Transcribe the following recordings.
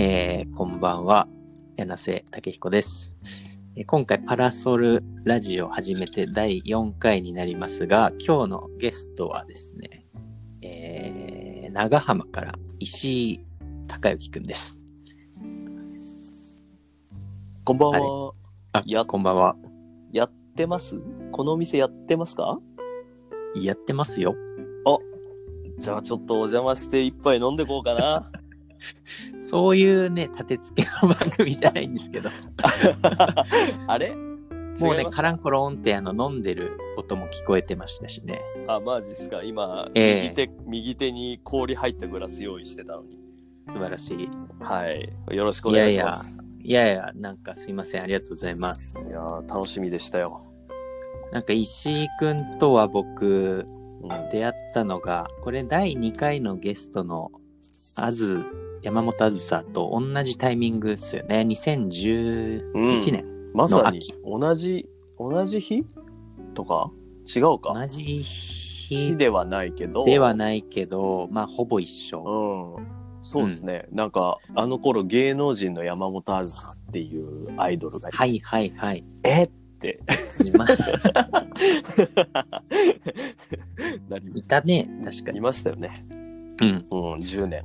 えーこんばんは、柳瀬武彦です。えー今回パラソルラジオを始めて第4回になりますが、今日のゲストはですね、えー長浜から石井隆之くんです。こんばんは。あ、やこんばんは。やってます？このお店やってますか？やってますよ。じゃあちょっとお邪魔して一杯飲んでこうかな。そういうね、立て付けの番組じゃないんですけど、あれ？もうね、カランコロンってあの飲んでる音も聞こえてましたしね。あ、マジっすか。今、ええ右手、右手に氷入ったグラス用意してたのに。素晴らしい。はい。よろしくお願いします。いやいや、なんかすいません。ありがとうございます。いやー楽しみでしたよ。なんか石井くんとは僕、うん。出会ったのが、これ第2回のゲストのあず、山本あずさと同じタイミングですよね。2011年。まさに秋同じ、同じ日？とか？違うか？同じ日日ではないけど。ではないけど、まあほぼ一緒。うん。そうですね。なんか、あの頃芸能人の山本あずさっていうアイドルがいて、はいはいはい。えって今なりいたね、確かに。いましたよね。うん。うん、10年。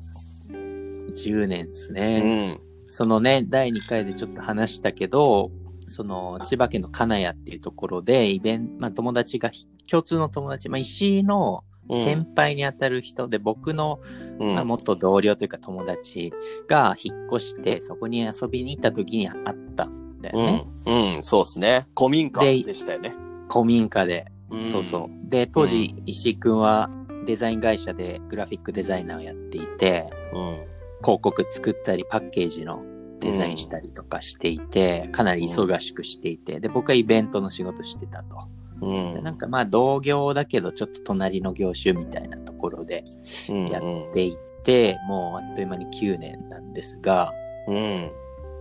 10年ですうね。ん。そのね、第2回でちょっと話したけど、その、千葉県の金谷っていうところで、イベント、まあ友達が、共通の友達、まあ石井の先輩にあたる人で、僕の、うんまあ、元同僚というか友達が引っ越して、そこに遊びに行った時に会ったんだよね。うん、うん、そうですね。古民家ででしたよね。古民家で。んそうそう。で、当時、石井くんはデザイン会社でグラフィックデザイナーをやっていて、うん。広告作ったり、パッケージのデザインしたりとかしていて、かなり忙しくしていて、で、僕はイベントの仕事してたと。うん。でなんかまあ同業だけど、ちょっと隣の業種みたいなところでうんやっていって、もうあっという間に9年なんですが、うん。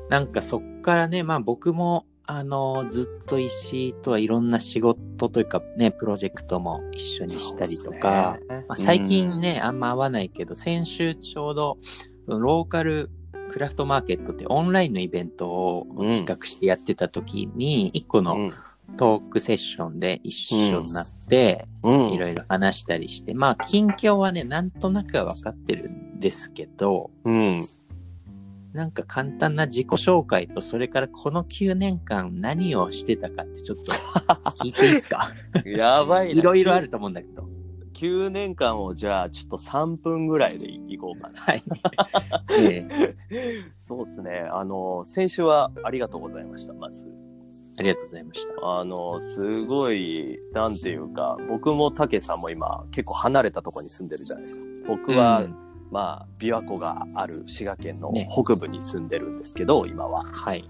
なんかそっからね、まあ僕も、あの、ずっと石井とはいろんな仕事というかね、プロジェクトも一緒にしたりとか、ねまあ、最近ね、あんま会わないけど、先週ちょうど、ローカルクラフトマーケットってオンラインのイベントを企画してやってた時に、一個のうん。トークセッションで一緒になって、うん。いろいろ話したりして、まあ、近況はね、なんとなくは分かってるんですけど、うん。なんか簡単な自己紹介と、それからこの9年間何をしてたかってちょっと聞いていいですか？やばいな。いろいろあると思うんだけど。9年間をじゃあちょっと3分ぐらいでいこうかな。はい。ええそうですね。あの、先週はありがとうございました、まず。ありがとうございました。あの、すごい、なんていうか、僕もたけさんも今結構離れたところに住んでるじゃないですか。僕は、うんまあ、琵琶湖がある滋賀県のね北部に住んでるんですけど、今は。はい。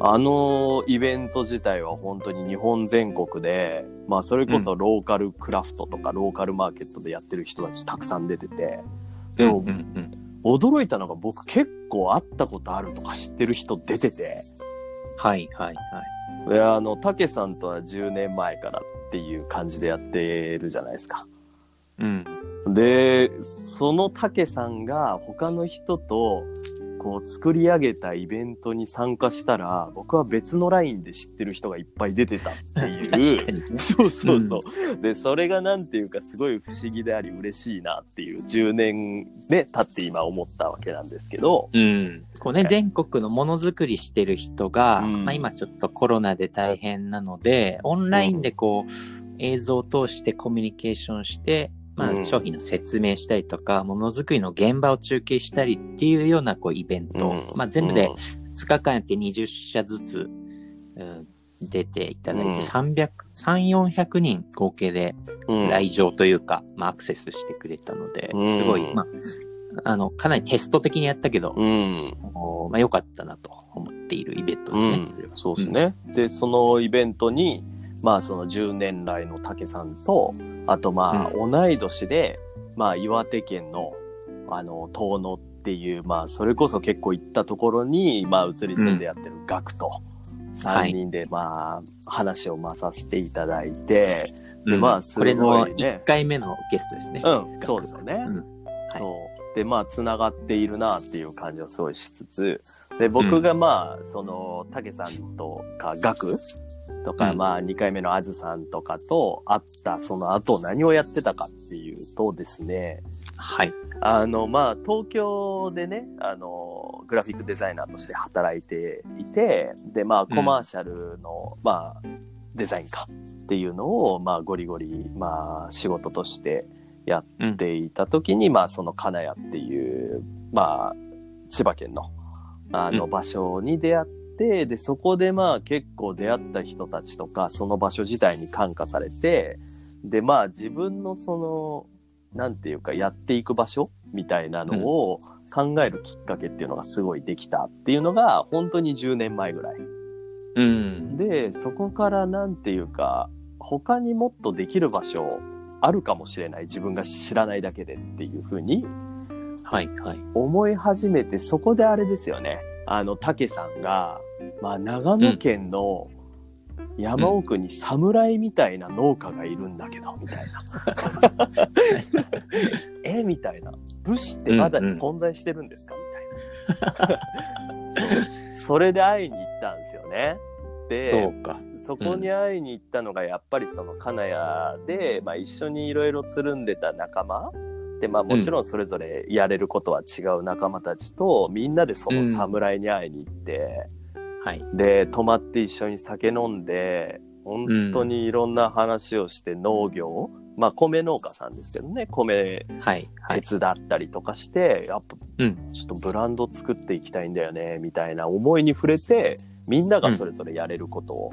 あのイベント自体は本当に日本全国で、まあそれこそローカルクラフトとかローカルマーケットでやってる人たちたくさん出てて、でもうんうん驚いたのが僕結構会ったことあるとか知ってる人出てて、はいはいはい。で、あの、たけさんとは10年前からっていう感じでやってるじゃないですか。うん。で、そのたけさんが他の人とこう作り上げたイベントに参加したら、僕は別のラインで知ってる人がいっぱい出てたっていう。確かにね。そうそうそう。で、それがなんていうかすごい不思議であり嬉しいなっていう10年で経って今思ったわけなんですけど。うん。こうね、全国のものづくりしてる人が、うんまあ今ちょっとコロナで大変なので、オンラインでこう、映像を通してコミュニケーションして、まうん。あ商品の説明したりとか、ものづくりの現場を中継したりっていうようなこうイベント、うん。まあ全部で2日間やって20社ずつ、うん出ていただいて、うん。300、3、400人合計でうん、来場というか、まあアクセスしてくれたので、うん。すごい、まあ、あの、かなりテスト的にやったけど、うん。おまあ良かったなと思っているイベントですね。そうですね。で、そのイベントに、まあその10年来の竹さんと、あとまあ同い年で、まあ岩手県の、あの、遠野っていう、まあそれこそ結構行ったところに、まあ移り住んでやってるガクと、3人でまあ話をまあさせていただいて、でうん。まあすごいね。これの1回目のゲストですね。うん、そうですよね。うん。はい。そう。で、まあ、つながっているなっていう感じはすごいしつつ、で、僕がまあ、その、たけさんとか、ガクとか、うん。まあ、2回目のあずさんとかと会った、その後何をやってたかっていうとですね、はい。あの、まあ、東京でね、あの、グラフィックデザイナーとして働いていて、で、まあ、コマーシャルの、まあ、デザインかっていうのを、まあ、ゴリゴリ、まあ、仕事としてやっていた時に、まあ、その金谷っていう、まあ、千葉県の、あの、うん。場所に出会って、で、そこでまあ、結構出会った人たちとか、その場所自体に感化されて、で、まあ、自分のその、なんていうか、やっていく場所みたいなのを考えるきっかけっていうのがすごいできたっていうのが、本当に10年前ぐらい。うん。で、そこからなんていうか、他にもっとできる場所あるかもしれない。自分が知らないだけでっていうふうにはい、はい。思い始めて、そこであれですよね。あの、竹さんが、まあ、長野県の山奥に侍みたいな農家がいるんだけど、みたいな。えみたいな。武士ってまだ存在してるんですか、みたいな。それで会いに行ったんですよね。そで。そこに会いに行ったのがやっぱりその金谷で、まあ、一緒にいろいろつるんでた仲間で、まあ、もちろんそれぞれやれることは違う仲間たちと、みんなでその侍に会いに行って、はい。で泊まって一緒に酒飲んで本当にいろんな話をして農業、まあ米農家さんですけどね米はい、はい。手伝ったりとかして、やっぱうん。ちょっとブランド作っていきたいんだよね、みたいな思いに触れて、みんながそれぞれやれることを、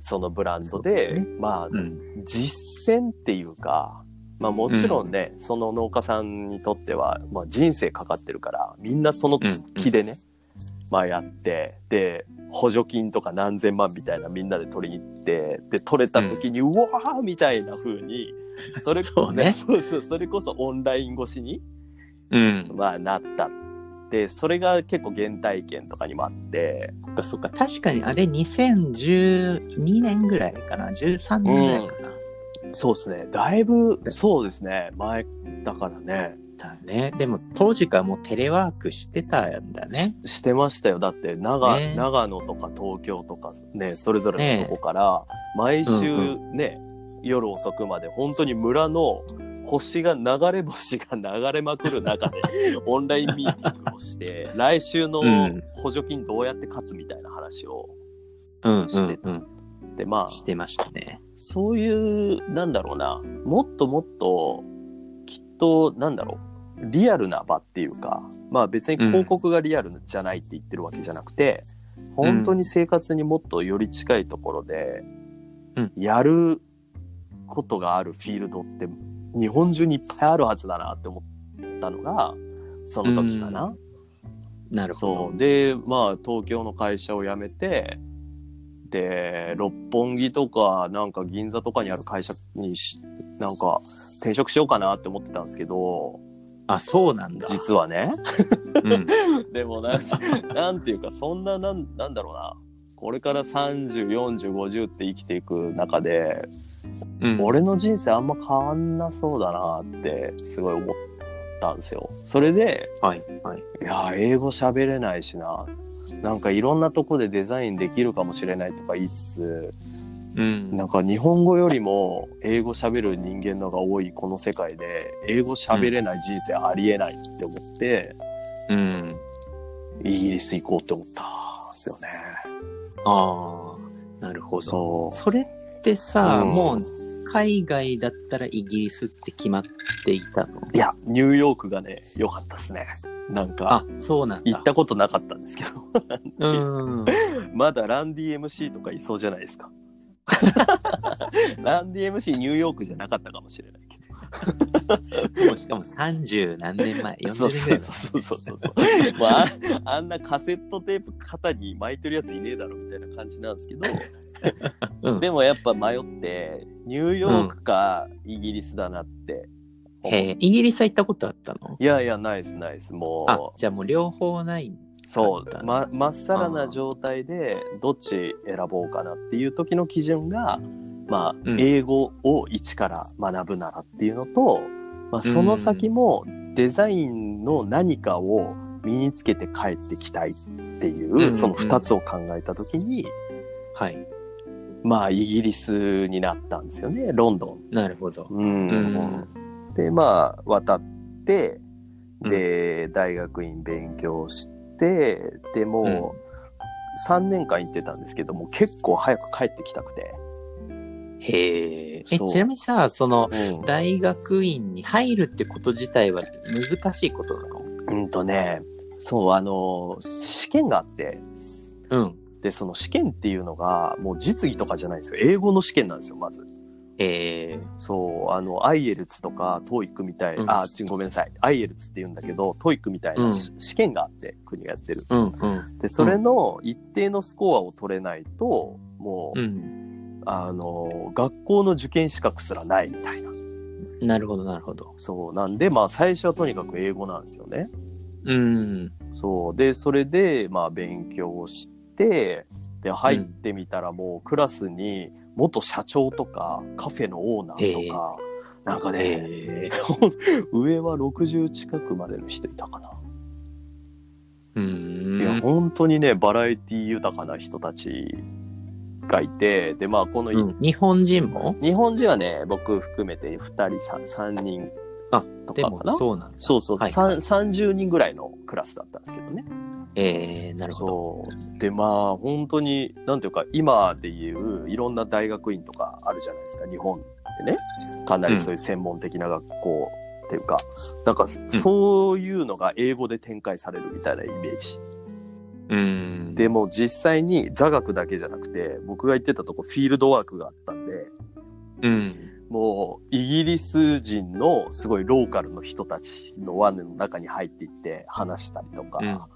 そのブランドで、ねまあ、うん。実践っていうか、まあもちろんね、その農家さんにとっては、まあ人生かかってるから、みんなその気でね、まあやって、で、補助金とか何千万みたいなみんなで取りに行って、で、取れた時に、うわーみたいな風に、それ そうねそうそう、それこそオンライン越しに、うん。まあなった。で、それが結構原体験とかにもあって、そっかそっか。確かにあれ2012年ぐらいかな？13年ぐらいかな？そうですね。だいぶ、そうですね。前だからね。だね。でも当時からもうテレワークしてたんだね。ししてましたよ。だって長、ね長野とか東京とかね、それぞれのとこから、毎週うんね、夜遅くまで本当に村の星が流れ星が流れまくる中で オンラインミーティングをして、来週のうん補助金どうやって勝つみたいな話を。うんうんしてうん。で、まあ、してましたね。そういう、なんだろうな、もっともっと、きっと、なんだろう、リアルな場っていうか、まあ別に広告がリアルじゃないって言ってるわけじゃなくて、本当に生活にもっとより近いところでうん、やることがあるフィールドって、日本中にいっぱいあるはずだなって思ったのが、その時かな。なるほど。そう。で、まあ、東京の会社を辞めて、で、六本木とか、なんか銀座とかにある会社にし、なんか転職しようかなって思ってたんですけど、あ、そうなんだ。実はね。うん。でもなんか、なんていうか、そんな、なん、なんだろうな。これから30、40、50って生きていく中で、うん、俺の人生あんま変わんなそうだなって、すごい思ったんですよ。それで、はい。はい。いや、英語喋れないしな。なんかいろんなとこでデザインできるかもしれないとか言いつつ、うん。なんか日本語よりも英語喋る人間のが多いこの世界で、英語喋れない人生ありえないって思って、うん。イギリス行こうって思ったんですよね。ああ、なるほど。そそれってさ、うんもう海外だったらイギリスって決まっていたの？う。いや、ニューヨークがね、良かったですね。なんか、あ、そうなんだ。行ったことなかったんですけど、うん。まだランディ MC とかいそうじゃないですか。ランディ MC ニューヨークじゃなかったかもしれないけど。もうしかも30何年前、40そう年前。そうそうそうそう。まあ、ああんなカセットテープ肩に巻いてるやついねえだろみたいな感じなんですけど、うんでもやっぱ迷って、ニューヨークかイギリスだなって思う。へえ、イギリスは行ったことあったの？いやいや、ナイスナイス。もあう、、じゃあもう両方ない。そう、ま、まっさらな状態でどっち選ぼうかなっていう時の基準が、まあ、うん。英語を一から学ぶならっていうのと、まあ、その先もデザインの何かを身につけて帰ってきたいっていう、その二つを考えたときに、はい。まあ、イギリスになったんですよね、ロンドン。なるほど。うん。うん。で、まあ、渡って、で、大学院勉強して、でもう、3年間行ってたんですけども、結構早く帰ってきたくて。へえ。ちなみにさ、その、うん大学院に入るってこと自体は難しいことなの？うんとね、そう、あの、試験があって、うん。で、その試験っていうのが、もう実技とかじゃないんですよ。英語の試験なんですよ、まず。へえ。そう、あの、 IELTS とか、 TOEIC みたい、うんあ、ちごめんなさい。 IELTS って言うんだけど、 TOEIC みたいなし、試験があって、国がやってる。うんうん。で、それの一定のスコアを取れないと、もう、うん。あの、学校の受験資格すらないみたいな。なるほど、なるほど。そう、なんで、まあ、最初はとにかく英語なんですよね。うん。そう。で、それで、まあ、勉強して、で、入ってみたらもう、クラスに、元社長とか、カフェのオーナーとか、なんかね。上は60近くまでの人いたかな。ういや、ん。本当にね、バラエティ豊かな人たちがいて、で、まあ、この、うん日本人も？日本人はね、僕含めて2人、3, 3人あでも。そうなんだ。そうそう、はいはいさん30人ぐらいのクラスだったんですけどね。ええなるほど。で、まあ、本当に、なんていうか、今でいう、いろんな大学院とかあるじゃないですか、日本でね。かなりそういう専門的な学校っていうか、なんか、そういうのが英語で展開されるみたいなイメージ。うん。でも実際に座学だけじゃなくて、僕が行ってたとこフィールドワークがあったんで、うん。もう、イギリス人のすごいローカルの人たちの輪の中に入っていって話したりとか、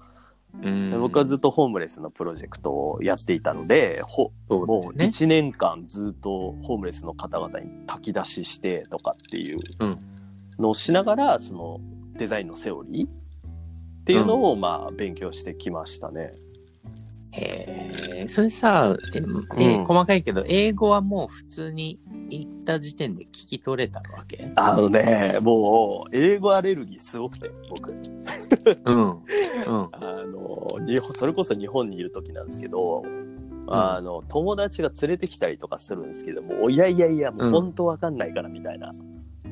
うん。で僕はずっとホームレスのプロジェクトをやっていたので、ほもうそうだよね。1年間ずっとホームレスの方々に炊き出ししてとかっていううんのをしながら、そのデザインのセオリーっていうのをまあ勉強してきましたね。へえ。それさ、え、えうん細かいけど、英語はもう普通に行った時点で聞き取れたわけ？あのね、もう英語アレルギーすごくて、僕。うん。うん。あの、日本、それこそ日本にいる時なんですけど、あの、友達が連れてきたりとかするんですけども、いやいやいや、もう本当わかんないからみたいな、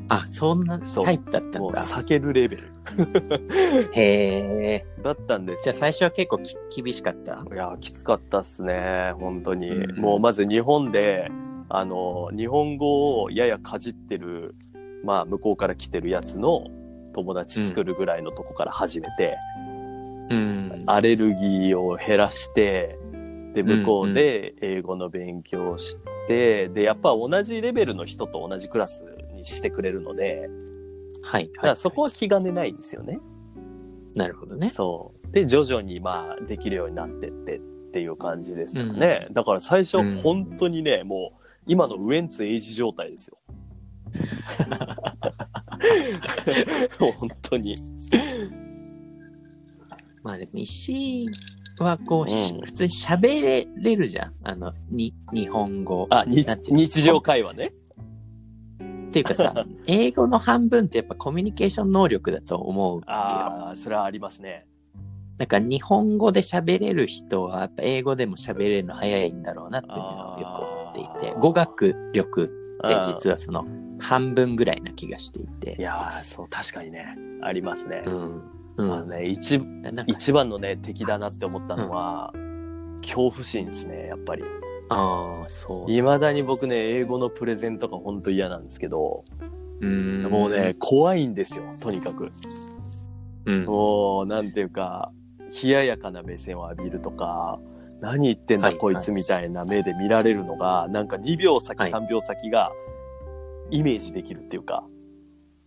あ、そんなタイプだったもうんだ。避けるレベル へえ。だったんですじゃあ最初は結構き厳しかった？いや、きつかったっすね、本当に。うんもうまず日本で、あの、日本語をややかじってる、まあ、向こうから来てるやつの友達作るぐらいのとこから始めて、うん。アレルギーを減らして、で、向こうで英語の勉強をして、で、やっぱ同じレベルの人と同じクラスにしてくれるので、はい。だからそこは気兼ねないんですよね。なるほどね。そう。で、徐々にまあ、できるようになってってっていう感じですよね。だから最初、うん本当にね、もう、今のウエンツエイジ状態ですよ。本当に。まあでも石井はこう、しうん普通に喋れれるじゃん。あの、に、日本語。あ、日日常会話ね。っていうかさ、英語の半分ってやっぱコミュニケーション能力だと思うわけよ。ああ、それはありますね。なんか日本語で喋れる人はやっぱ英語でも喋れるの早いんだろうなっていうのをよく思っていて語学力ってうん実はその半分ぐらいな気がしていいて。やー、そう、確かにね、ありますね。うん。あうん。のね、一、一番のね、敵だなって思ったのは、恐怖心ですね、やっぱり。ああ、そう。未だに僕ね、英語のプレゼンとか本当嫌なんですけど、うんもうね、、怖いんですよ、とにかく。うん。もう、なんていうか、冷ややかな目線を浴びるとか、何言ってんだ、はいこいつみたいな目で見られるのが、なんか2秒先、はい3秒先がイメージできるっていうか、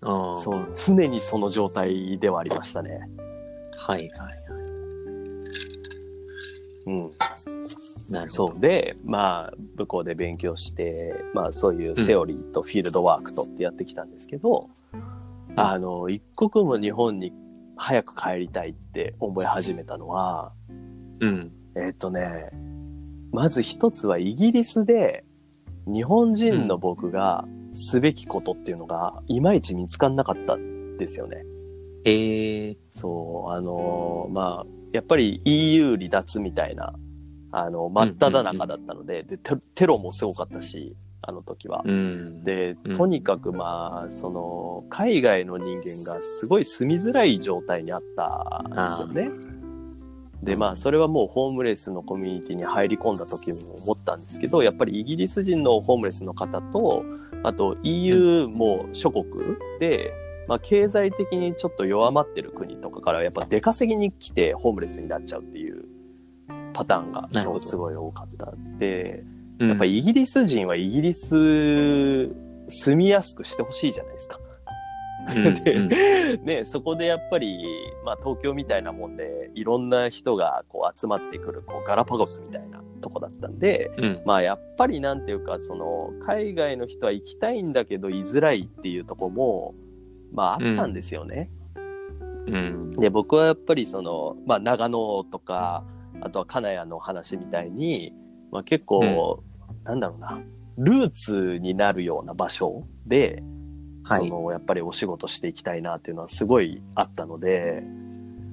そう、常にその状態ではありましたね。はいはいはい。うん。なるほど。そう。で、まあ、向こうで勉強して、まあ、そういうセオリーとフィールドワークとってやってきたんですけど、あの、一刻も日本に早く帰りたいって思い始めたのは、うん。えっとね、まず一つはイギリスで日本人の僕がすべきことっていうのがいまいち見つかんなかったんですよね。えー、そう、あのーまあ、やっぱり EU 離脱みたいな、あの、真っ只中だったので、でテ、テロもすごかったし、あの時は。うん。でうん、とにかくまあ、その、海外の人間がすごい住みづらい状態にあったんですよね。で、まあ、それはもうホームレスのコミュニティに入り込んだ時も思ったんですけど、やっぱりイギリス人のホームレスの方と、あと EU も諸国で、まあ、経済的にちょっと弱まってる国とかからやっぱ出稼ぎに来てホームレスになっちゃうっていうパターンがすごい多かった。で、うん、やっぱイギリス人はイギリス住みやすくしてほしいじゃないですか。うんでうん ね、そこでやっぱり、まあ東京みたいなもんで、いろんな人がこう集まってくる、こうガラパゴスみたいなとこだったんで、うん。まあやっぱりなんていうか、その、海外の人は行きたいんだけど居づらいっていうとこも、まああったんですよね。うん。で、僕はやっぱりその、まあ長野とか、あとは金谷の話みたいに、まあ結構、なんだろうな、ルーツになるような場所で、はい。その、やっぱりお仕事していきたいなっていうのはすごいあったので、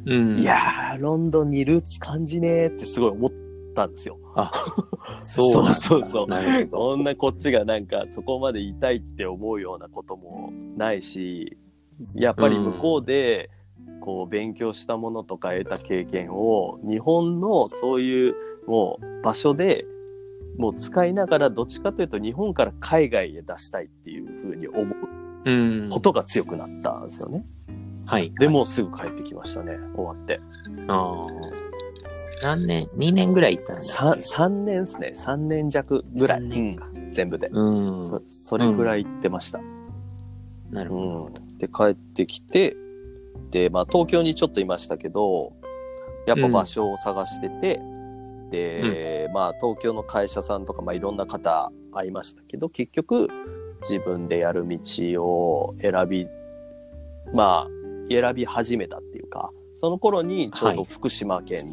うん。いやー、ロンドンにルーツ感じねーってすごい思ったんですよ。あ、そうそうそうそんなこっちがなんかそこまでいたいって思うようなこともないし、やっぱり向こうで、こう勉強したものとか得た経験を日本のそういうもう場所でもう使いながらどっちかというと日本から海外へ出したいっていうふうに思ううん。ことが強くなったんですよね。はい。で、もうすぐ帰ってきましたね、終わって。ああ。何年 ?2 年ぐらい行ったんだっさけ3年ですね。3年弱ぐらい。三年かうん全部で。うん。そそれぐらい行ってました。なるうほど。ん。で、帰ってきて、で、まあ、東京にちょっといましたけど、やっぱ場所を探してて、で、まあ、東京の会社さんとか、まあ、いろんな方会いましたけど、結局、自分でやる道を選び、まあ、選び始めたっていうか、その頃にちょうど福島県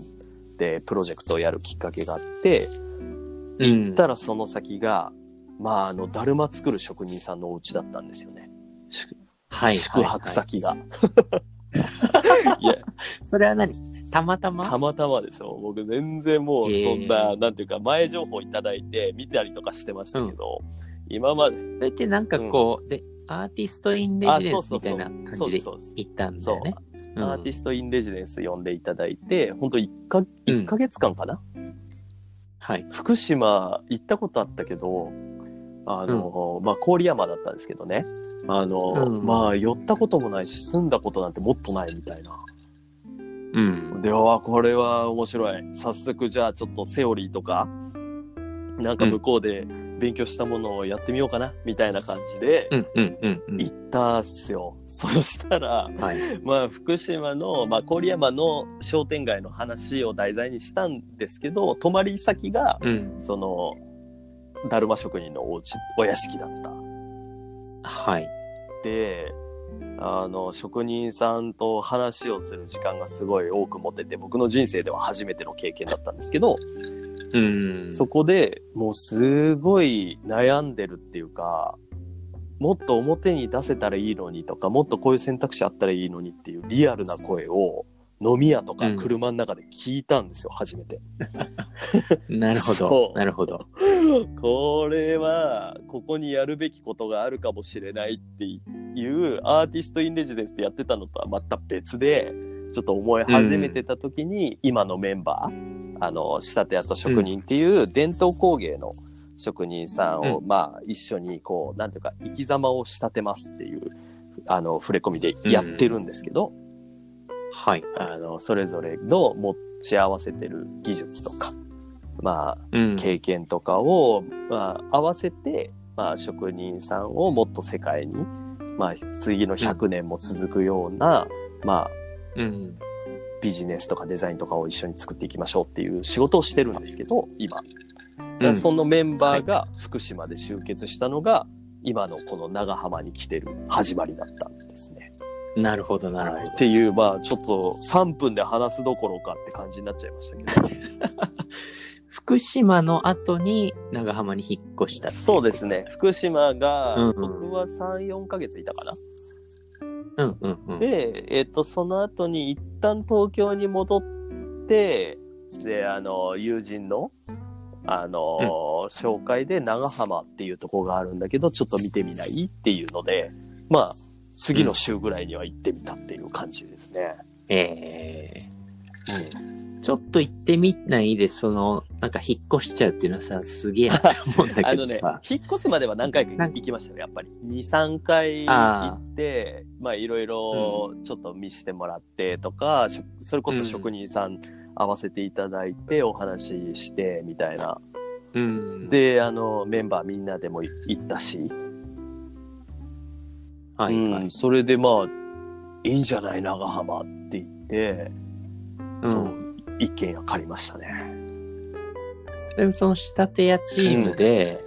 でプロジェクトをやるきっかけがあって、うん行ったらその先が、まあ、あの、だるま作る職人さんのお家だったんですよね。はい。宿泊はい。先が。いや、それは何？たまたま？たまたまですよ。僕全然もうそんな、なんていうか前情報いただいて見たりとかしてましたけど、今まで、それってなんかこう、で、アーティストインレジデンスみたいな感じで。行ったんだそうよね？う。ん。アーティストインレジデンス呼んでいただいて、本当一か、うん。一ヶ月間かな、はい。福島行ったことあったけど、あの、まあ、郡山だったんですけどね。あの、うんまあ、寄ったこともないし、住んだことなんてもっとないみたいな。うん。では、これは面白い。早速、じゃあちょっとセオリーとか、なんか向こうで勉強したものをやってみようかな、みたいな感じで。行ったっすよ。そしたら、はい。まあ、福島の、まあ、郡山の商店街の話を題材にしたんですけど、泊まり先が、うん。その、だるま職人のお家、お屋敷だった。はい。で、あの、職人さんと話をする時間がすごい多く持てて、僕の人生では初めての経験だったんですけど、うん。そこでもうすごい悩んでるっていうか、もっと表に出せたらいいのにとか、もっとこういう選択肢あったらいいのにっていうリアルな声を飲み屋とかうん車の中で聞いたんですよ、初めて。なるほそど。うなるほど。これは、ここにやるべきことがあるかもしれないっていう、アーティストインレジデンスでやってたのとはまた別で、ちょっと思い始めてた時に、今のメンバー、あの、仕立て屋と職人っていう伝統工芸の職人さんを、うまあ、一緒にこう、なんていうか、生き様を仕立てますっていう、あの、触れ込みでやってるんですけど、はい。あの、それぞれの持ち合わせてる技術とか、まあ、うん。経験とかを、まあ、合わせて、まあ、職人さんをもっと世界に、まあ、次の100年も続くような、まあ、うん。ビジネスとかデザインとかを一緒に作っていきましょうっていう仕事をしてるんですけど、今。うんそのメンバーが福島で集結したのが、今のこの長浜に来てる始まりだったんですね。なるほど、なるほど。はいっていう、まあ、ちょっと3分で話すどころかって感じになっちゃいましたけど。福島の後に長浜に引っ越したそうですね。福島が、うんうん僕は3、4ヶ月いたかな。うんうんうん。で、えっ、と、その後に一旦東京に戻って、で、あの、友人の、あの、紹介で長浜っていうとこがあるんだけど、ちょっと見てみないっていうので、まあ、次の週ぐらいには行ってみたっていう感じですね。ええちょっと行ってみないで、その、なんか引っ越しちゃうっていうのはさ、すげえなって思うんだ あのね引っ越すまでは何回か行きましたよ、やっぱり。2、3回行って、まあいろいろちょっと見せてもらってとか、しょそれこそ職人さん会わせていただいてお話ししてみたいな。うん。、で、あの、メンバーみんなでも行ったし、はいはい。うんそれでまあ、いいんじゃない長浜って言って、うんそう、一軒家借りましたね。でもその仕立て屋チームで、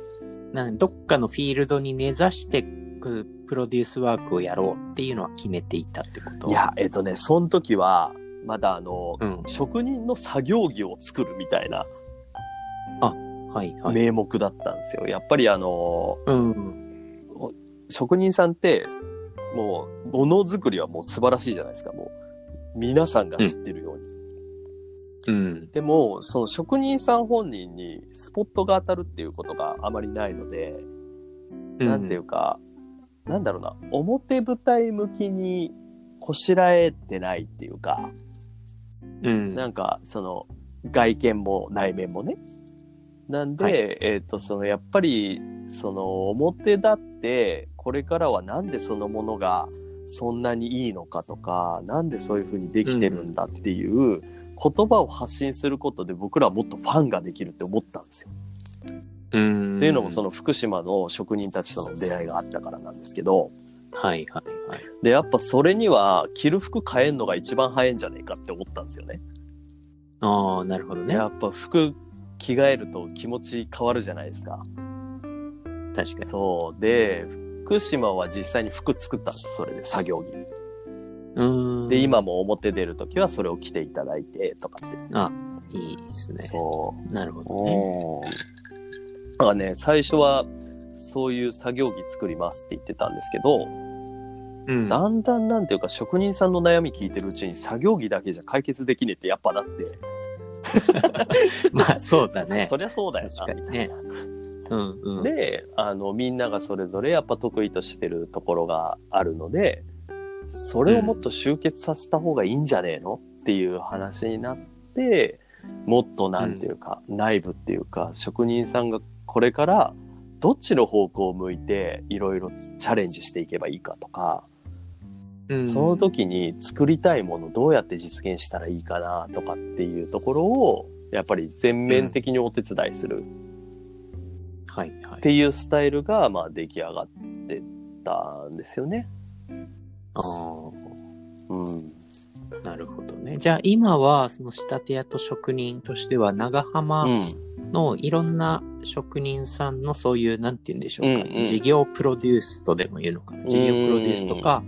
なんどっかのフィールドに根ざしてくプロデュースワークをやろうっていうのは決めていたってこと？いや、えっとね、その時は、まだあの、うん。職人の作業着を作るみたいなはいはい。名目だったんですよ。やっぱりあの、うん。職人さんって、もう、ものづくりはもう素晴らしいじゃないですか、もう。皆さんが知ってるように。うん。でも、その職人さん本人にスポットが当たるっていうことがあまりないので、なんていうか、なんだろうな、表舞台向きにこしらえてないっていうか、うん。なんか、その、外見も内面もね。なんで、はいえっ、と、その、やっぱり、その、表だって、これからはなんでそのものがそんなにいいのかとか、なんでそういうふうにできてるんだっていう言葉を発信することで僕らはもっとファンができるって思ったんですよ。うん。っていうのもその、の福島の職人たちとの出会いがあったからなんですけど、はいはいはい。で、やっぱそれには着る服変えんのが一番早いんじゃねえかって思ったんですよね。ああ、なるほどね。やっぱ服着替えると気持ち変わるじゃないですか。確かに。そう。で、福島は実際に服作ったんです。それで作業着。うん。で、今も表出るときはそれを着ていただいてとかって。あ、いいですね。そなるほう。どね。うん。だからね、最初はそういう作業着作りますって言ってたんですけど、うん。だんだんなんていうか職人さんの悩み聞いてるうちに作業着だけじゃ解決できねえってやっぱなって。まあ、そうだねそ。りゃそうだよな。確かにねうんうん。で、あの、みんながそれぞれやっぱ得意としてるところがあるので、それをもっと集結させた方がいいんじゃねえのっていう話になって、もっとなんていうか、内部っていうか、職人さんがこれからどっちの方向を向いていろいろチャレンジしていけばいいかとか、うんその時に作りたいものどうやって実現したらいいかなとかっていうところを、やっぱり全面的にお手伝いするはいはい。っていうスタイルが、まあ、出来上がってたんですよね。ああ、うん。なるほどね。じゃあ今は、その仕立て屋と職人としては、長浜うん。のいろんな職人さんのそういう、なんて言うんでしょうか、うんうん事業プロデュースとでも言うのかな。事業プロデュースとか、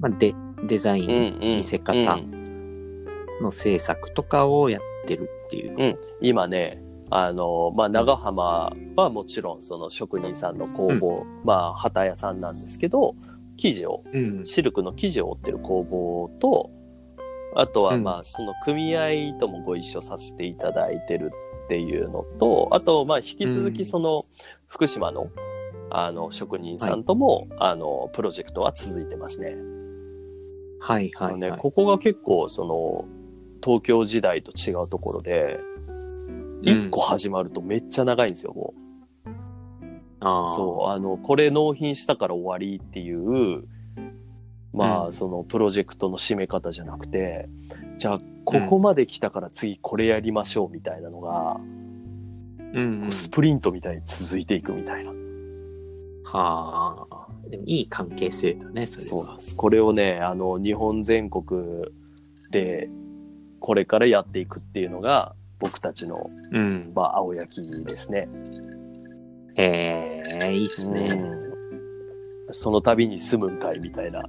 まあ、デデザイうんン、うん。見せ方うんの制作とかをやってるっていう。うん今ね、あの、まあ、長浜はもちろんその職人さんの工房、まあ、旗屋さんなんですけど、生地を、うん。シルクの生地を織ってる工房と、あとはうんまあ、その組合ともご一緒させていただいてるっていうのと、あと、まあ、引き続うんきその、福島の、あの、職人さんとも、あの、プロジェクトは続いてますね。はいはい。ここが結構、その、東京時代と違うところで、一個始まるとめっちゃ長いんですよ、もう。ああ。そう、あの、これ納品したから終わりっていう、まあ、うんそのプロジェクトの締め方じゃなくて、じゃあ、ここまで来たから次これやりましょうみたいなのが、うん、うん。スプリントみたいに続いていくみたいな。はあ。でもいい関係性だね、それは。そうです。これをね、あの、日本全国で、これからやっていくっていうのが、僕たちの、うん。まあ、青焼きですね。ええいいっすね。うんその度に住むんかいみたいな。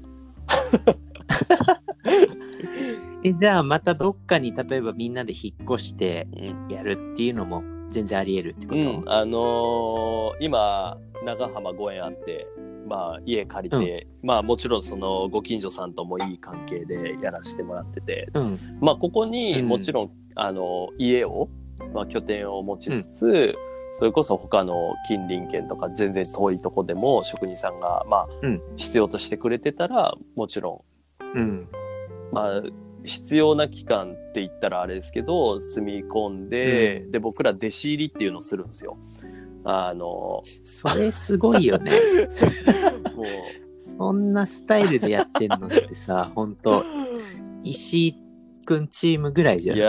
えじゃあまたどっかに例えばみんなで引っ越してうんやるっていうのも全然あり得るってこと、うん、あのー今長浜ご縁あってまあ、家借りて、まあ、もちろんそのご近所さんともいい関係でやらせてもらってて、うん。まあ、ここにうんもちろん、あの家を、まあ、拠点を持ちつつ、それこそ他の近隣県とか全然遠いとこでも職人さんが、まあうん必要としてくれてたらもちろうん。ん、まあ、必要な期間って言ったらあれですけど住み込んで、うで僕ら弟子入りっていうのをするんですよ。あのそれすごいよね。もう。そんなスタイルでやってんのってさ、ほんと、石井くんチームぐらいじゃない？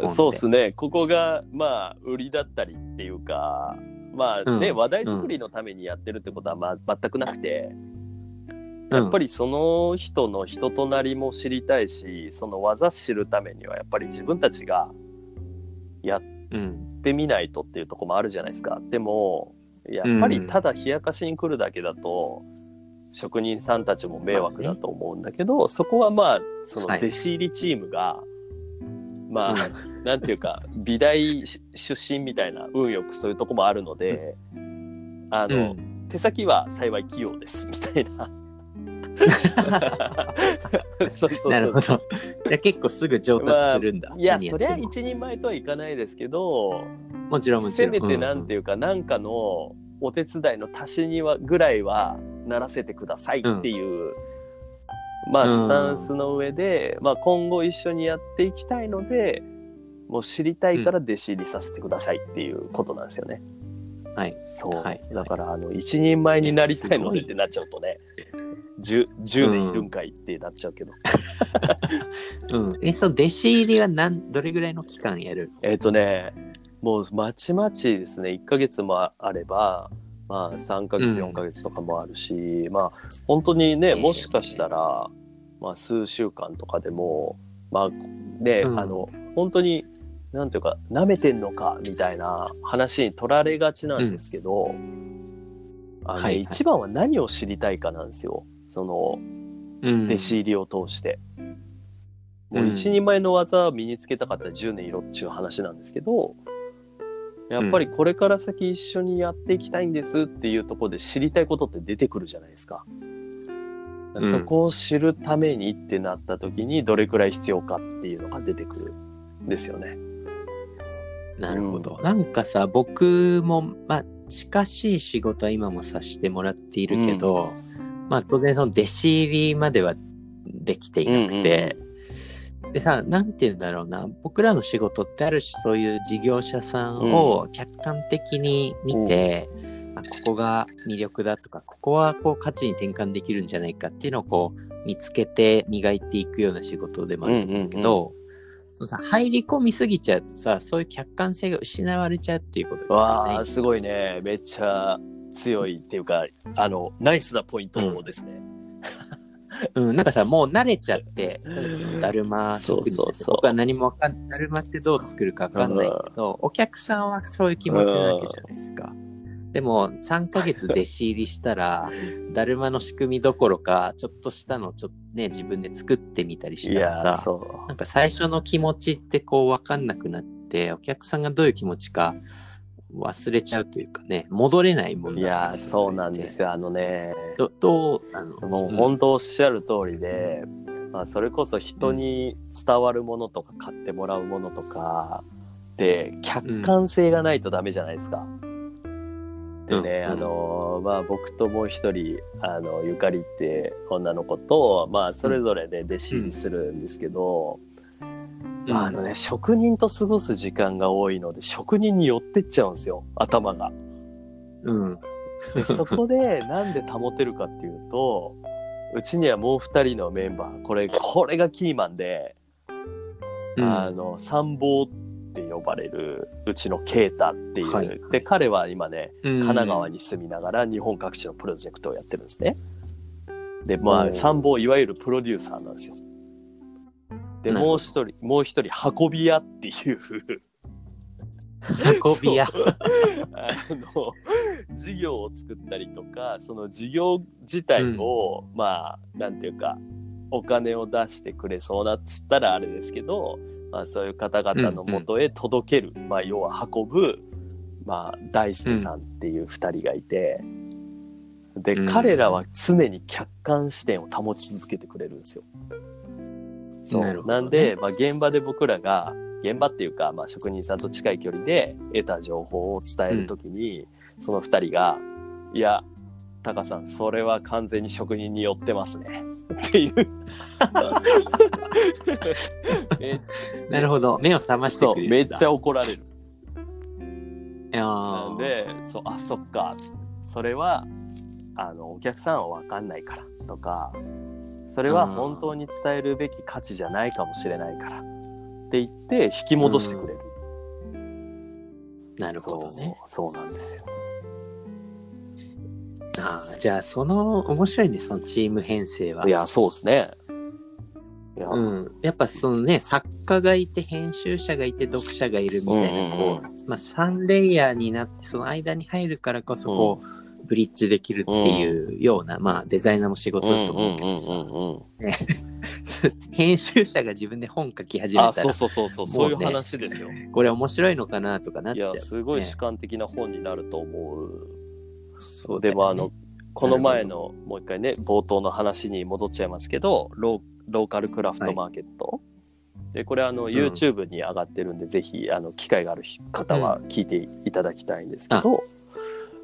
いやそうっすね。ここがまあ売りだったりっていうかまあね、うん。話題作りのためにやってるってことは、まあ、全くなくて、うん。やっぱりその人の人となりも知りたいしその技知るためにはやっぱり自分たちがやっうん。てみないとっていうところもあるじゃないですか。でもやっぱりただ冷やかしに来るだけだと、職人さんたちも迷惑だと思うんだけど、そこはまあそのはい。弟子入りチームが、まあ、う なんていうか美大出身みたいな運よくそういうとこもあるので、あの、うん。手先は幸い器用ですみたいな。そうそうそうなるほど。いや、結構すぐ上達するんだ。いや何ってもそりゃ一人前とはいかないですけどもちろんもちろん。せめてなんていうか、なんかのお手伝いの足しにはぐらいはならせてくださいっていう、まあうんスタンスの上で、まあ、今後一緒にやっていきたいのでもう知りたいから弟子入りさせてくださいっていうことなんですよね。うんはい。そう、はい。だからあの一人前になりたいのでってなっちゃうとね 10, 10年いるん。かいってなっちゃうけど、うん。え、そう、弟子入りはなんどれぐらいの期間やる？えっ、とねもうまちまちですね。1ヶ月もあればまあ3ヶ月うん。4ヶ月とかもあるし、まあ本当にねえーもしかしたら、まあ、数週間とかでもまあね、うん。あの本当になんていうか舐めてんのかみたいな話に取られがちなんですけど、あのねはいはい一番は何を知りたいかなんですよそのうん弟子入りを通して。もううん一人前の技を身につけたかったら10年いろっちゅう話なんですけど、やっぱりこれから先一緒にやっていきたいんですっていうところで知りたいことって出てくるじゃないですか。んそこを知るためにってなった時にどれくらい必要かっていうのが出てくるんですよね。なるほど。なんかさ、僕も、まあ、近しい仕事は今もさせてもらっているけど、まあ、当然その弟子入りまではできていなくて、でさ、なんて言うんだろうな、僕らの仕事ってある種そういう事業者さんを客観的に見て、まあここが魅力だとか、ここはこう価値に転換できるんじゃないかっていうのをこう見つけて磨いていくような仕事でもあると思うんだけど、そのさ入り込みすぎちゃうとさ、そういう客観性が失われちゃうっていうことがわあ、すごいね。めっちゃ強いっていうか、あの、ナイスなポイントですね。うん、なんかさ、もう慣れちゃって、だるま職人そうそうそう僕は何もわかんだるまってどう作るかわかんないけど、お客さんはそういう気持ちなわけじゃないですか。でも、3ヶ月弟子入りしたら、だるまの仕組みどころか、ちょっとしたのちょっとね、自分で作ってみたりしたらさ、そなんか最初の気持ちってこうわかんなくなって、お客さんがどういう気持ちか忘れちゃうというかね、戻れないもう。んいやー、そうなんですよ。よ。あのね、どどう、あの、もううん本当おっしゃる通りで、まあ、それこそ人に伝わるものとか買ってもらうものとかで客観性がないとダメじゃないですか。でね、うんあのまあ僕ともう一人あのゆかりって女の子とまあそれぞれで弟子入りするんですけど、うん。あのね職人と過ごす時間が多いので職人に寄ってっちゃうんですよ頭が。うん。でそこでなんで保てるかっていうとうちにはもう2人のメンバーこれこれがキーマンで、あの参謀って呼ばれるうちのケータっていう、はい。で彼は今ね神神奈川に住みながら日本各地のプロジェクトをやってるんですね。でまあ参謀いわゆるプロデューサーなんですよ。でもう一人もう一人運び屋っていう。運び屋。あの事業を作ったりとかその事業自体を、まあなんていうかお金を出してくれそうなっつったらあれですけど、まあ、そういう方々のもとへ届ける、まあ、要は運ぶ、まあ、大輔さんっていう2人がいて、で、うん。彼らは常に客観視点を保ち続けてくれるんですよ。そう。ね。なんで、まあ、現場で僕らが、現場っていうか、まあ、職人さんと近い距離で得た情報を伝えるときに、その二人が、いや、タカさん、それは完全に職人によってますね。っていう。え なるほど。目を覚ましてそう、くれる。めっちゃ怒られる。いやーなんで、そう、あ、そっか。それは、あの、お客さんはわかんないからとか、それは本当に伝えるべき価値じゃないかもしれないからって言って引き戻してくれる。なるほどね。そう。そうなんですよ。あーじゃあ、その、面白いね、そのチーム編成は。いや、そうですね。いや、うん。やっぱそのね、作家がいて、編集者がいて、読者がいるみたいな、うんうんこう、まあ、3レイヤーになって、その間に入るからこそ、こう、ブリッジできるっていうような、まあ、デザイナーも仕事だと思うけどさ、編集者が自分で本書き始めあ、たらそう、そうそうそう、そういう話ですよ。これ面白いのかなとかなっいや、ちゃう。すごいね主観的な本になると思う。そうでも、あの、この前の、もう一回ね、冒頭の話に戻っちゃいますけど、ローカルクラフトマーケット。で、これ、あの、YouTube に上がってるんで、ぜひ、あの、機会がある方は聞いていただきたいんですけど、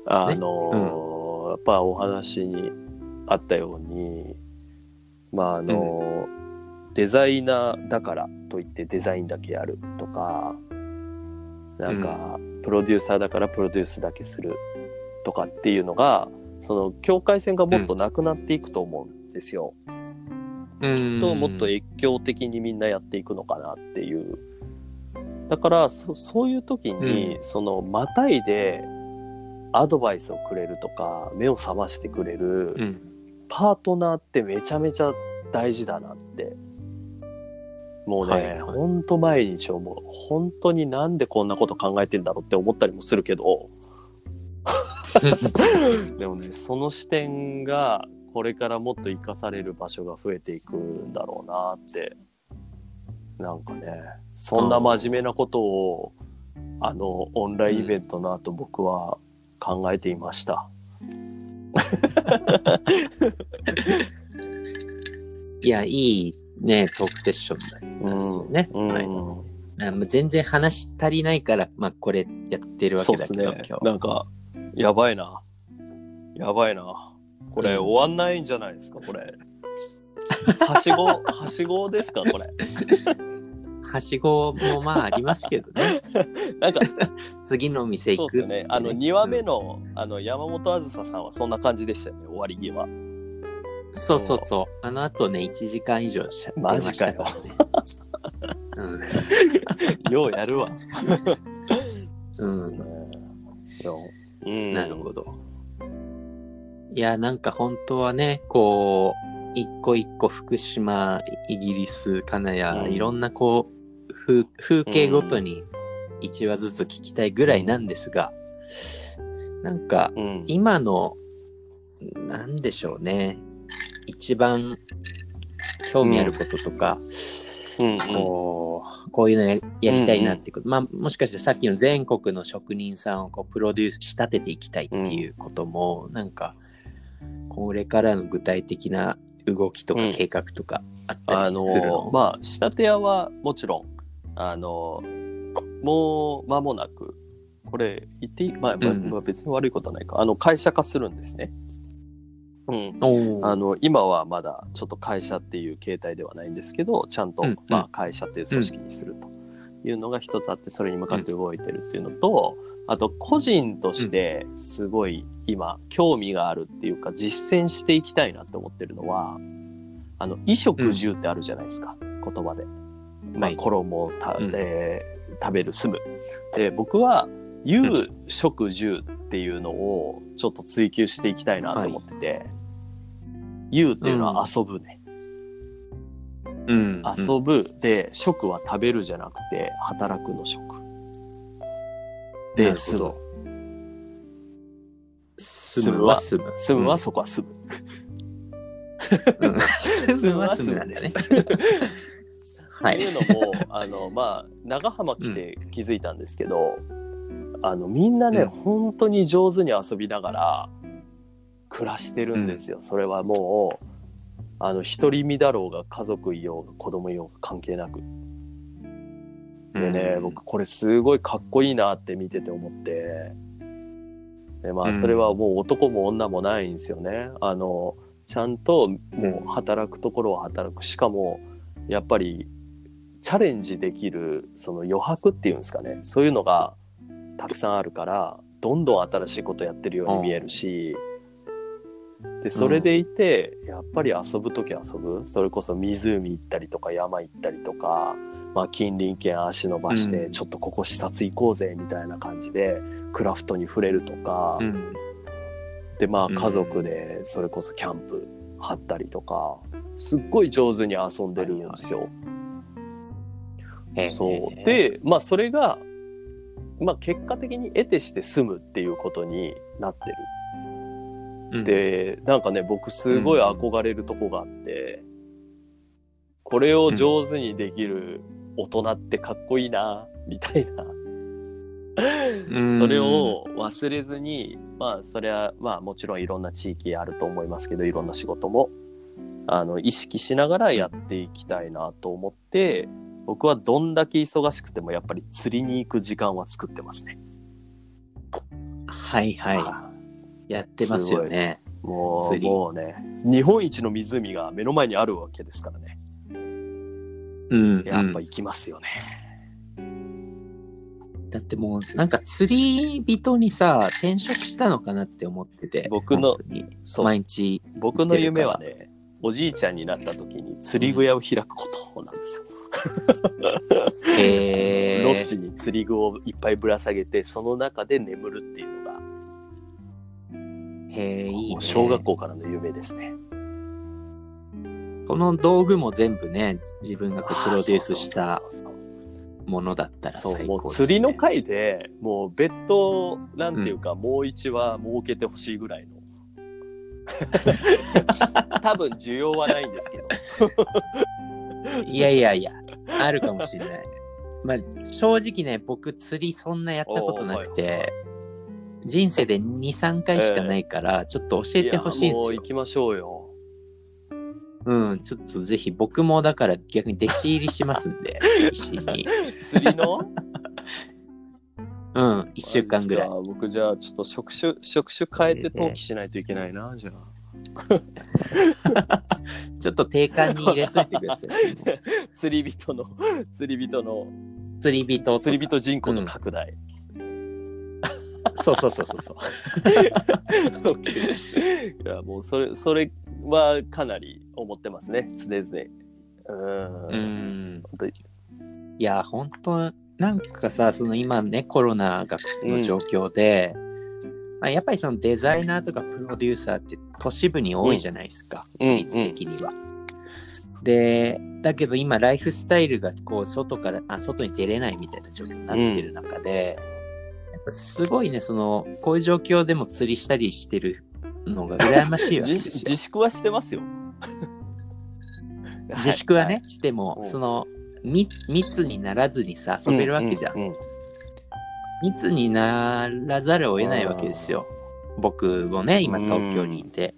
ああのーやっぱお話にあったように、まあ、あのーデザイナーだからといってデザインだけやるとか、なんか、プロデューサーだからプロデュースだけするとかっていうのが、その境界線がもっとなくなっていくと思うんですよ。うんと、もっと越境的にみんなやっていくのかなっていう。だから、そそういう時に、うその、またいで、アドバイスをくれるとか、目を覚ましてくれるうん。パートナーってめちゃめちゃ大事だなって。もうね、はいはいほんと毎日思う。本当になんでこんなこと考えてんだろうって思ったりもするけど、でもね、その視点がこれからもっと活かされる場所が増えていくんだろうなって。なんかね、そんな真面目なことを、あの、オンラインイベントの後僕は考えていました。いや、いいね、トークセッションだですよね。うんはいあもう全然話足りないから、まあ、これやってるわけだけど、ね今。日。なんか、やばいな。やばいな。これ、うん終わんないんじゃないですか、これ。はしご、はしごですか、これ。はしごもまあありますけどね。なんか、次の店そう行くっつってね、ですよね。あの、2話目の、あの、山本あずささんはそんな感じでしたよね、終わり際。うんそうそうそう。あの後ね、1時間以上しゃべりましたからね。ようやるわ。うんそうですね。いやなるほど。いや、なんか本当はね、こう、一個一個福島、イギリス、金谷、うんいろんなこう、風風景ごとに1話ずつ聞きたいぐらいなんですが、なんか、うん。今の、なんでしょうね。一番興味あることとか、うんこう、こういうのやりやりたいなってこと、まあ、もしかしてさっきの全国の職人さんをこうプロデュース仕立てていきたいっていうことも、なんか、これからの具体的な動きとかうん計画とかあったありするの、の、まあ、仕立て屋はもちろん、あの、もう間もなく、これ言っていい、まあ、まあ別に悪いことはないか、あの、会社化するんですね。うん。あの、今はまだちょっと会社っていう形態ではないんですけど、ちゃんと、うんうんまあ、会社っていう組織にするというのが一つあって、それに向かって動いてるっていうのと、あと、個人としてすごい今、興味があるっていうか、実践していきたいなって思ってるのは、あの、衣食住ってあるじゃないですか、言葉で。まあ、はい衣をた、うんえー食べる、住む。で、僕は、有食住っていうのをちょっと追求していきたいなと思ってて、有っていうのは遊ぶね。うん、遊ぶで、食は食べるじゃなくて、働くの食。なで、住むど。住むは住む。住むはそこは住む。うん 住むは住むなんだよね。はい。っていうのも、あの、まあ、長浜来て気づいたんですけど、あの、みんなね、うん本当に上手に遊びながら、暮らしてるんですよ。それはもう、あの、独り身だろうが家族いようが子供いようが関係なく。でね、うん僕これすごいかっこいいなって見てて思って。でまあうんそれはもう男も女もないんですよね。あの、ちゃんともう働くところは働く。しかも、やっぱりチャレンジできるその余白っていうんですかね。そういうのがたくさんあるから、どんどん新しいことやってるように見えるし、で、それでいて、やっぱり遊ぶとき遊ぶ。それこそ湖行ったりとか山行ったりとか、まあ近隣県足伸ばして、うんちょっとここ視察行こうぜみたいな感じで、クラフトに触れるとか、うん。で、まあうん家族でそれこそキャンプ張ったりとか、すっごい上手に遊んでるんですよ。そう。、で、まあそれが、まあ結果的に得てして済むっていうことになってる。なんかね、僕すごい憧れるとこがあって、これを上手にできる大人ってかっこいいな、みたいな。うんそれを忘れずに、まあ、それは、まあ、もちろんいろんな地域あると思いますけど、いろんな仕事も、あの、意識しながらやっていきたいなと思って、僕はどんだけ忙しくても、やっぱり釣りに行く時間は作ってますね。はいはい。やってますよね。もう、もうね、日本一の湖が目の前にあるわけですからね。うん。やっぱうん行きますよね。だってもう、なんか釣り人にさ、転職したのかなって思ってて。僕の。毎日。僕の夢はね、おじいちゃんになった時に釣り具屋を開くことなんですよ。へーロッジに釣り具をいっぱいぶら下げて、その中で眠るっていうへえ、いいね。小学校からの夢ですね。この道具も全部ね、自分がこうプロデュースしたものだったらそう最高です、ね。もう釣りの回でもう別途なんていうか、もう一話設けてほしいぐらいの 多分需要はないんですけどいやいやいや、あるかもしれない。まあ、正直ね、僕釣りそんなやったことなくて、人生で2、3回しかないから、ちょっと教えてほしいんですよ行。きましょうようん、ちょっとぜひ僕もだから逆に弟子入りしますんで、一緒に。釣りの？うん、1週間ぐらいあ。僕じゃあちょっと職種職種変えて登記しないといけないなじゃあ ちょっと定款に入れといてください。釣り人の釣り人の釣り人釣り人人口の拡大、そうそうそうそうそう。いやもうそれそれはかなり思ってますね。常々。うん。うん。いや、本当なんかさ、その今ね、コロナがの状況で、まあ、やっぱりそのデザイナーとかプロデューサーって都市部に多いじゃないですか、うん比率的には。で、だけど今、ライフスタイルがこう、外から、あ、外に出れないみたいな状況になってる中で、やっぱすごいね、その、こういう状況でも釣りしたりしてるのが羨ましいわけで自すよ 自。粛はしてますよ 自粛はね、しても、うんその、み密にならずにさ、遊べるわけじゃん。ううう密にならざるを得ないわけですよ。僕もね、今東京にいて。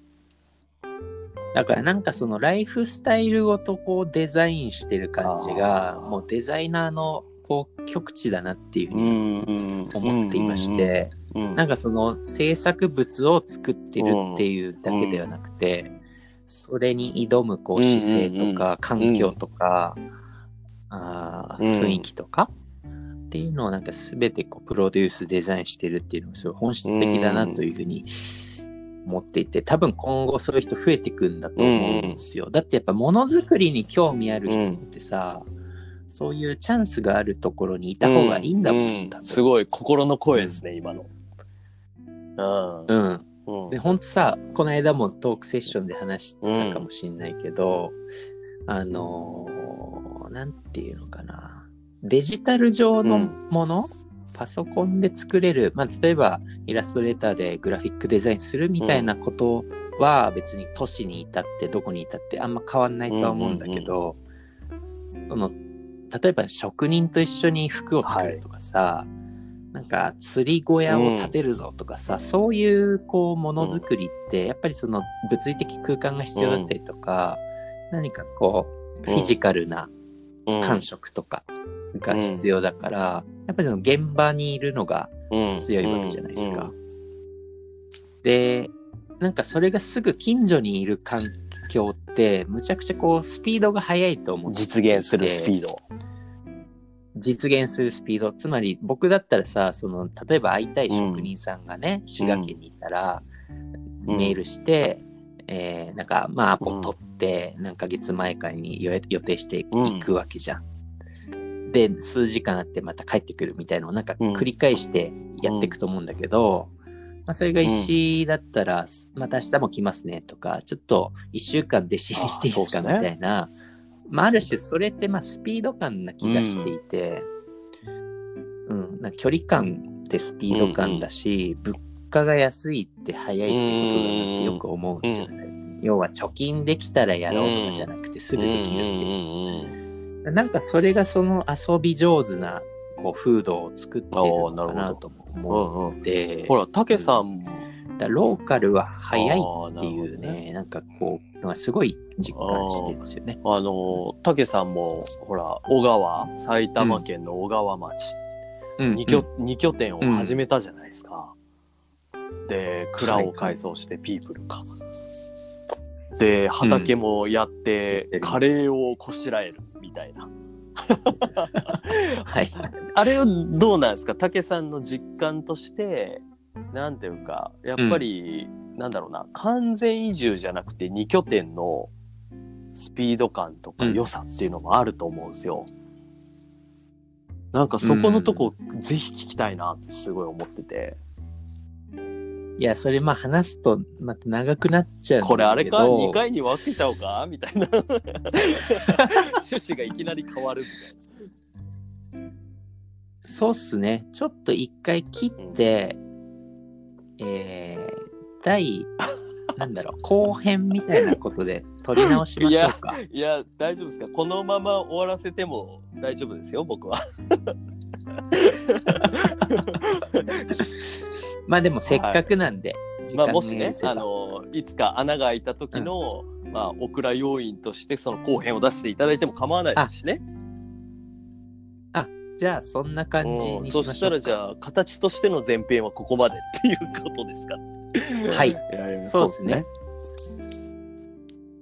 だからなんかそのライフスタイルごとこうデザインしてる感じが、あーもうデザイナーのこう極致だなっていうふうに思っていまして、なんかその制作物を作ってるっていうだけではなくて、それに挑むこう姿勢とか環境とか、あ雰囲気とか、っていうのをなんか全てこうプロデュースデザインしてるっていうのがすごい本質的だなというふうに思っていて、多分今後そういう人増えてくんだと思うんですよ。だってやっぱものづくりに興味ある人ってさ、そういうチャンスがあるところにいた方がいいんだもん、う多分すごい心の声ですね、今の。うん。うん。うん。で、ほんとさ、この間もトークセッションで話したかもしんないけど、あのーなんていうのかな。デジタル上のもの、パソコンで作れる、まあ、例えばイラストレーターでグラフィックデザインするみたいなことは別に都市にいたってどこにいたってあんま変わんないとは思うんだけど、その例えば職人と一緒に服を作るとかさ、なんか釣り小屋を建てるぞとかさ、そういうこうものづくりって、やっぱりその物理的空間が必要だったりとか、何かこう、フィジカルなうん。感触とかが必要だから、やっぱりその現場にいるのが強いわけじゃないですか。で、なんかそれがすぐ近所にいる環境って、むちゃくちゃこうスピードが速いと思っていて実現するスピード。実現するスピード。つまり僕だったらさ、その、例えば会いたい職人さんがね、滋賀県にいたら、うんメールして、えーなんか、まあ、アポ取って、何ヶ月前かに予予定していくわけじゃん。で、数時間あってまた帰ってくるみたいなのをなんかうん繰り返してやっていくと思うんだけど、まあ、それが石だったら、また明日も来ますねとか、ちょっと一週間弟子にしていいですかみたいな、まあ、ある種それってまあスピード感な気がしていて、うん、なんか距離感ってスピード感だし、物価が安いって早いってことだなってよく思うんですよ、ね要は貯金できたらやろうとかじゃなくてすぐできるっていう。なんかそれがその遊び上手なこう風土を作ってるのかなとも思うので、ほら、たけさんも、だローカルは早いっていうあーなね、なんかこう、なんかすごい実感してるんですよね。あの、たけさんも、ほら、小川、埼玉県の小川町、うん。二拠二拠点を始めたじゃないですか。で、蔵を改装してピープルか。で、畑もやって、うんカレーをこしらえるみたいな。はい。あれはどうなんですか？竹さんの実感として、なんていうか、やっぱり、なんだろうな、完全移住じゃなくて二拠点のスピード感とかうん良さっていうのもあると思うんですよ。なんかそこのとこ、ぜひ聞きたいなってすごい思ってて。いや、それまあ話すとまた長くなっちゃうんですけど。これあれか ?2 回に分けちゃおうか？みたいな。趣旨がいきなり変わるみたいな。そうっすね。ちょっと一回切って、えー、第、なんだろう、後編みたいなことで取り直しましょうか。いや、大丈夫ですか？このまま終わらせても大丈夫ですよ、僕は。まあでもせっかくなんで、時まあ、間もしねあの、いつか穴が開いた時の、まあ、オクラ要因として、その後編を出していただいても構わないですしね。じゃあそんな感じうんにしましょうか。そしたら、じゃあ、形としての前編はここまでっていうことですか。はい そうですね。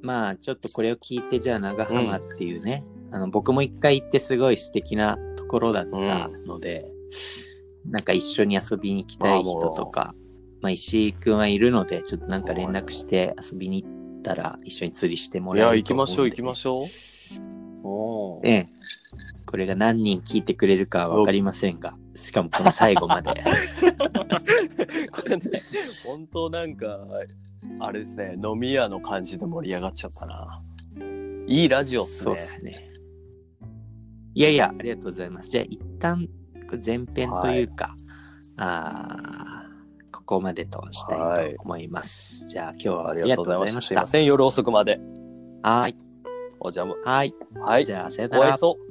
まあちょっとこれを聞いてじゃあ長浜っていうね、あの僕も一回行ってすごい素敵なところだったので、なんか一緒に遊びに行きたい人とか、まあ石井くんはいるのでちょっとなんか連絡して遊びに行ったら一緒に釣りしてもいや、らえる行きましょう、行きまししょう。おーええ。これが何人聞いてくれるかはわかりませんが、しかもこの最後まで。これね、本当なんか、あれですね、飲み屋の感じで盛り上がっちゃったな。いいラジオっすね。そうですね。いやいや、ありがとうございます。じゃあ一旦前編というか、あーここまでとしたいと思います。じゃあ今日はありがとがとうございました。うございました。すいません、夜遅くまで。はい。お邪魔。はい。はい。じゃあさよならお会い。そう。